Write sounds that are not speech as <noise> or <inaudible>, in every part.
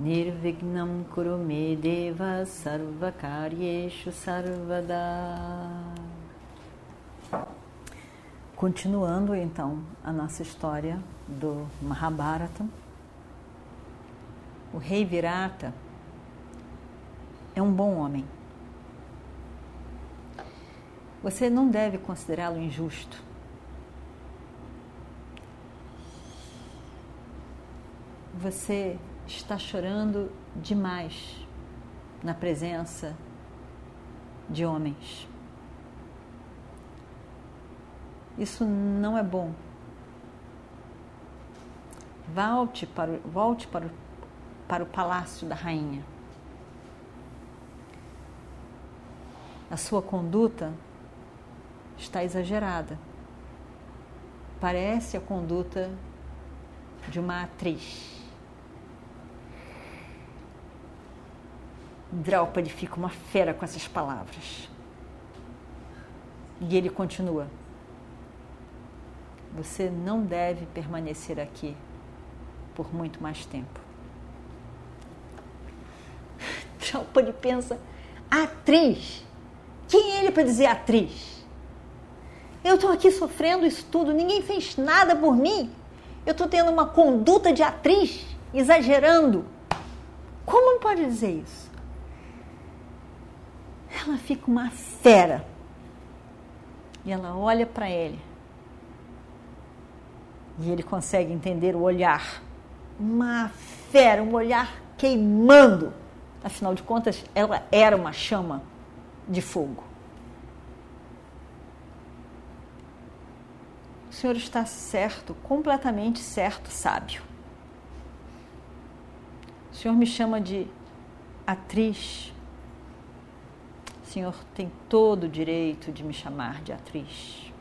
Nirvignam Kurume Deva Sarvakaryeshu Sarvada Continuando então a nossa história do Mahabharata, o rei Virata é um bom homem. Você não deve considerá-lo injusto. Você está chorando demais na presença de homens. Isso não é bom. Volte para, volte para, o, para o palácio da rainha. A sua conduta está exagerada. Parece a conduta de uma atriz. Draupadi fica uma fera com essas palavras. E ele continua: Você não deve permanecer aqui por muito mais tempo. <laughs> Draupadi pensa: Atriz? Quem é ele para dizer atriz? Eu estou aqui sofrendo isso tudo, ninguém fez nada por mim. Eu estou tendo uma conduta de atriz, exagerando. Como pode dizer isso? Ela fica uma fera. E ela olha para ele. E ele consegue entender o olhar. Uma fera, um olhar queimando. Afinal de contas, ela era uma chama de fogo. O senhor está certo, completamente certo, sábio. O senhor me chama de atriz. O senhor tem todo o direito de me chamar de atriz.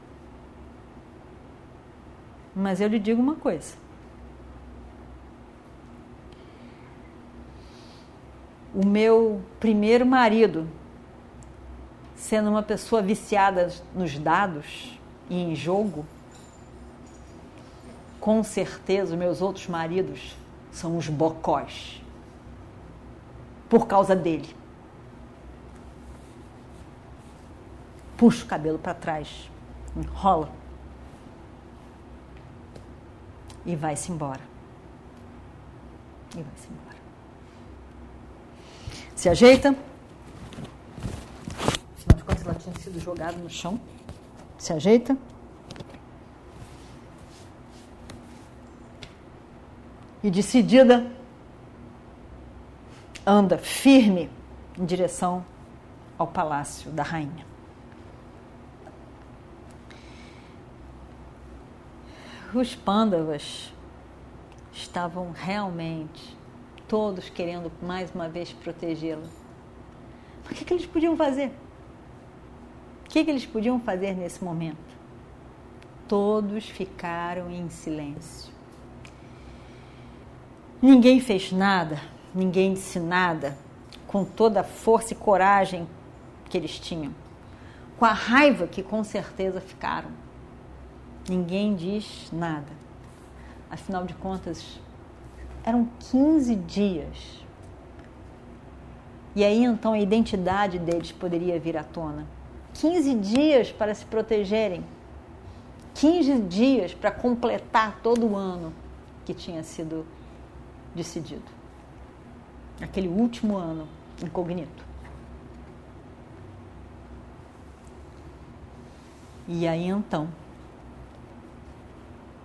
Mas eu lhe digo uma coisa. O meu primeiro marido, sendo uma pessoa viciada nos dados e em jogo, com certeza meus outros maridos são os bocós. Por causa dele. Puxa o cabelo para trás, enrola e vai-se embora. E vai-se embora. Se ajeita. Afinal de contas, ela tinha sido jogada no chão. Se ajeita. e decidida, anda firme em direção ao palácio da rainha. Os pândavas estavam realmente todos querendo mais uma vez protegê-la. O que, que eles podiam fazer? O que, que eles podiam fazer nesse momento? Todos ficaram em silêncio. Ninguém fez nada, ninguém disse nada, com toda a força e coragem que eles tinham, com a raiva que com certeza ficaram. Ninguém diz nada. Afinal de contas, eram 15 dias. E aí então a identidade deles poderia vir à tona. 15 dias para se protegerem. 15 dias para completar todo o ano que tinha sido decidido. Aquele último ano incognito. E aí então,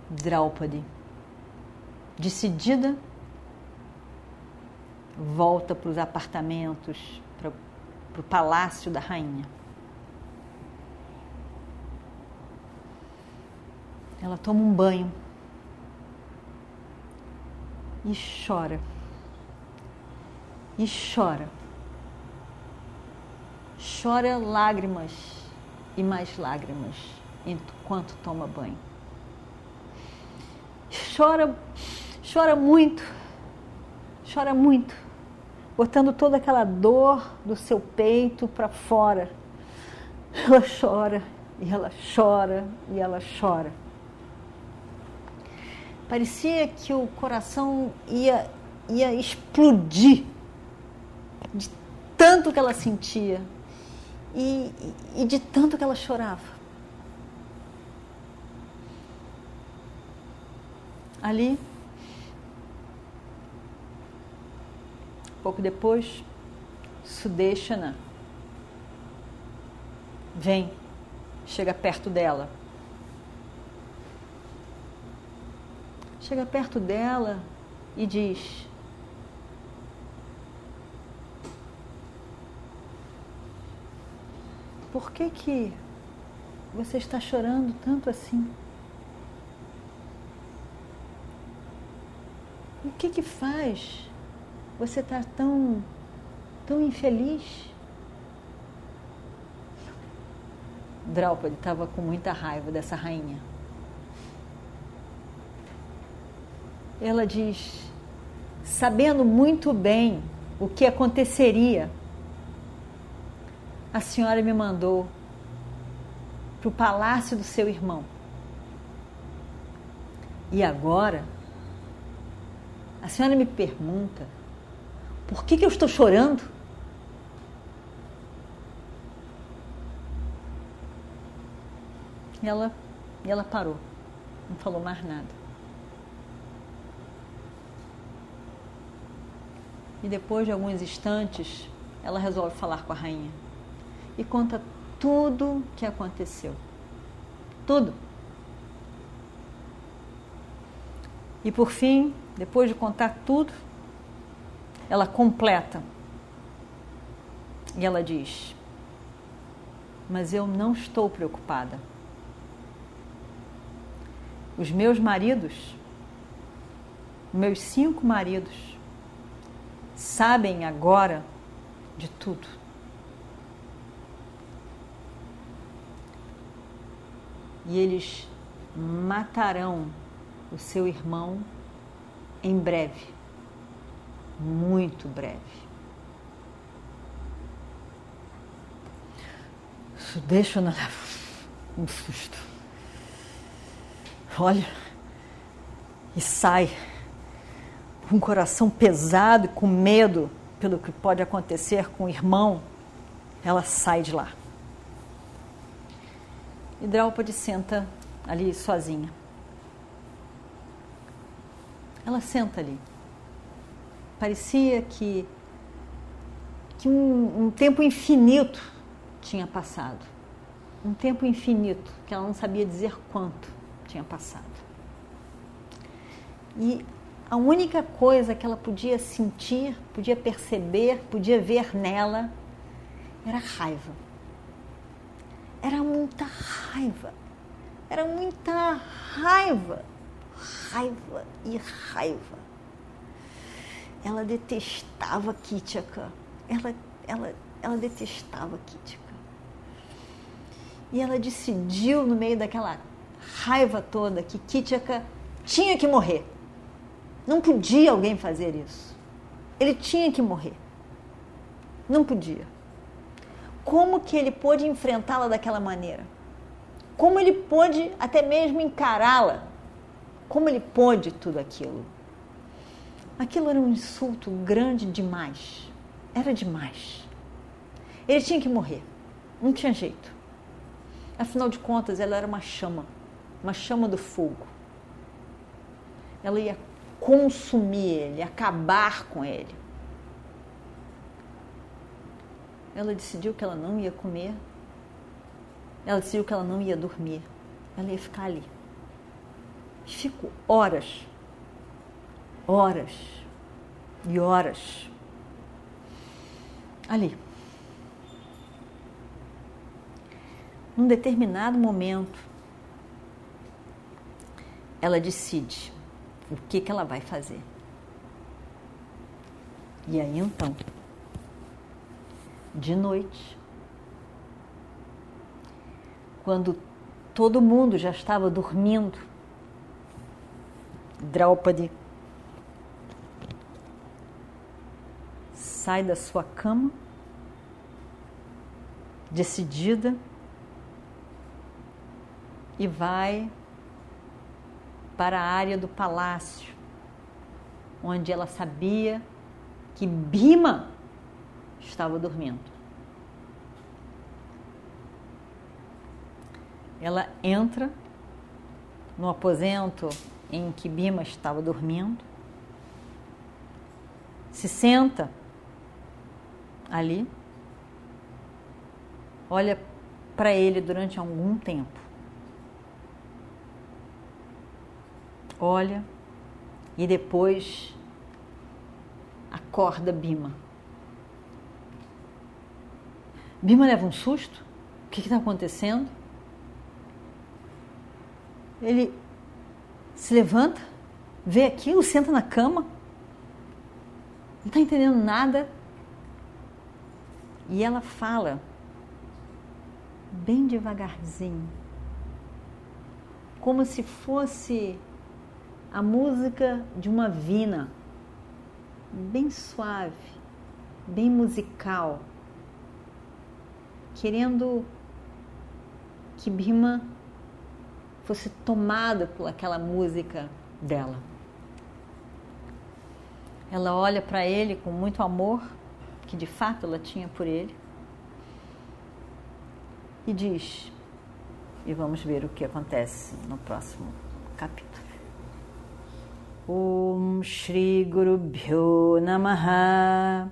Draupadi, decidida, volta para os apartamentos, para, para o palácio da rainha. Ela toma um banho e chora. E chora. chora lágrimas e mais lágrimas enquanto toma banho. Chora, chora muito, chora muito, botando toda aquela dor do seu peito para fora. Ela chora, e ela chora, e ela chora. Parecia que o coração ia, ia explodir de tanto que ela sentia e, e de tanto que ela chorava. Ali, pouco depois, Sudeshana vem, chega perto dela. Chega perto dela e diz: Por que que você está chorando tanto assim? O que que faz você estar tá tão tão infeliz? Draupadi estava com muita raiva dessa rainha. Ela diz, sabendo muito bem o que aconteceria a senhora me mandou para o palácio do seu irmão. E agora, a senhora me pergunta por que, que eu estou chorando? E ela, e ela parou, não falou mais nada. E depois de alguns instantes, ela resolve falar com a rainha e conta tudo que aconteceu. Tudo. E por fim, depois de contar tudo, ela completa. E ela diz: Mas eu não estou preocupada. Os meus maridos, meus cinco maridos, sabem agora de tudo. e eles matarão o seu irmão em breve, muito breve. Deixa na <laughs> um susto. Olha, e sai com o coração pesado e com medo pelo que pode acontecer com o irmão. Ela sai de lá. E Draupadi senta ali sozinha. Ela senta ali. Parecia que, que um, um tempo infinito tinha passado. Um tempo infinito, que ela não sabia dizer quanto tinha passado. E a única coisa que ela podia sentir, podia perceber, podia ver nela era raiva era muita raiva. Era muita raiva. Raiva e raiva. Ela detestava Kitchaka. Ela, ela, ela detestava Kitchaka. E ela decidiu, no meio daquela raiva toda, que Kitchaka tinha que morrer. Não podia alguém fazer isso. Ele tinha que morrer. Não podia como que ele pôde enfrentá-la daquela maneira? Como ele pôde até mesmo encará-la? Como ele pôde tudo aquilo? Aquilo era um insulto grande demais. Era demais. Ele tinha que morrer. Não tinha jeito. Afinal de contas, ela era uma chama uma chama do fogo. Ela ia consumir ele, acabar com ele. Ela decidiu que ela não ia comer. Ela decidiu que ela não ia dormir. Ela ia ficar ali. Fico horas, horas e horas ali. Num determinado momento, ela decide o que, que ela vai fazer. E aí então, de noite, quando todo mundo já estava dormindo, Draupadi sai da sua cama, decidida, e vai para a área do palácio, onde ela sabia que Bima estava dormindo. Ela entra no aposento em que Bima estava dormindo, se senta ali, olha para ele durante algum tempo. Olha e depois acorda Bima. Bima leva um susto. O que está acontecendo? Ele se levanta, vê aquilo, senta na cama, não está entendendo nada. E ela fala, bem devagarzinho, como se fosse a música de uma vina, bem suave, bem musical, querendo que Bima fosse tomada por aquela música dela. Ela olha para ele com muito amor que de fato ela tinha por ele, e diz, e vamos ver o que acontece no próximo capítulo. Om Shri Guru Bhyo Namaha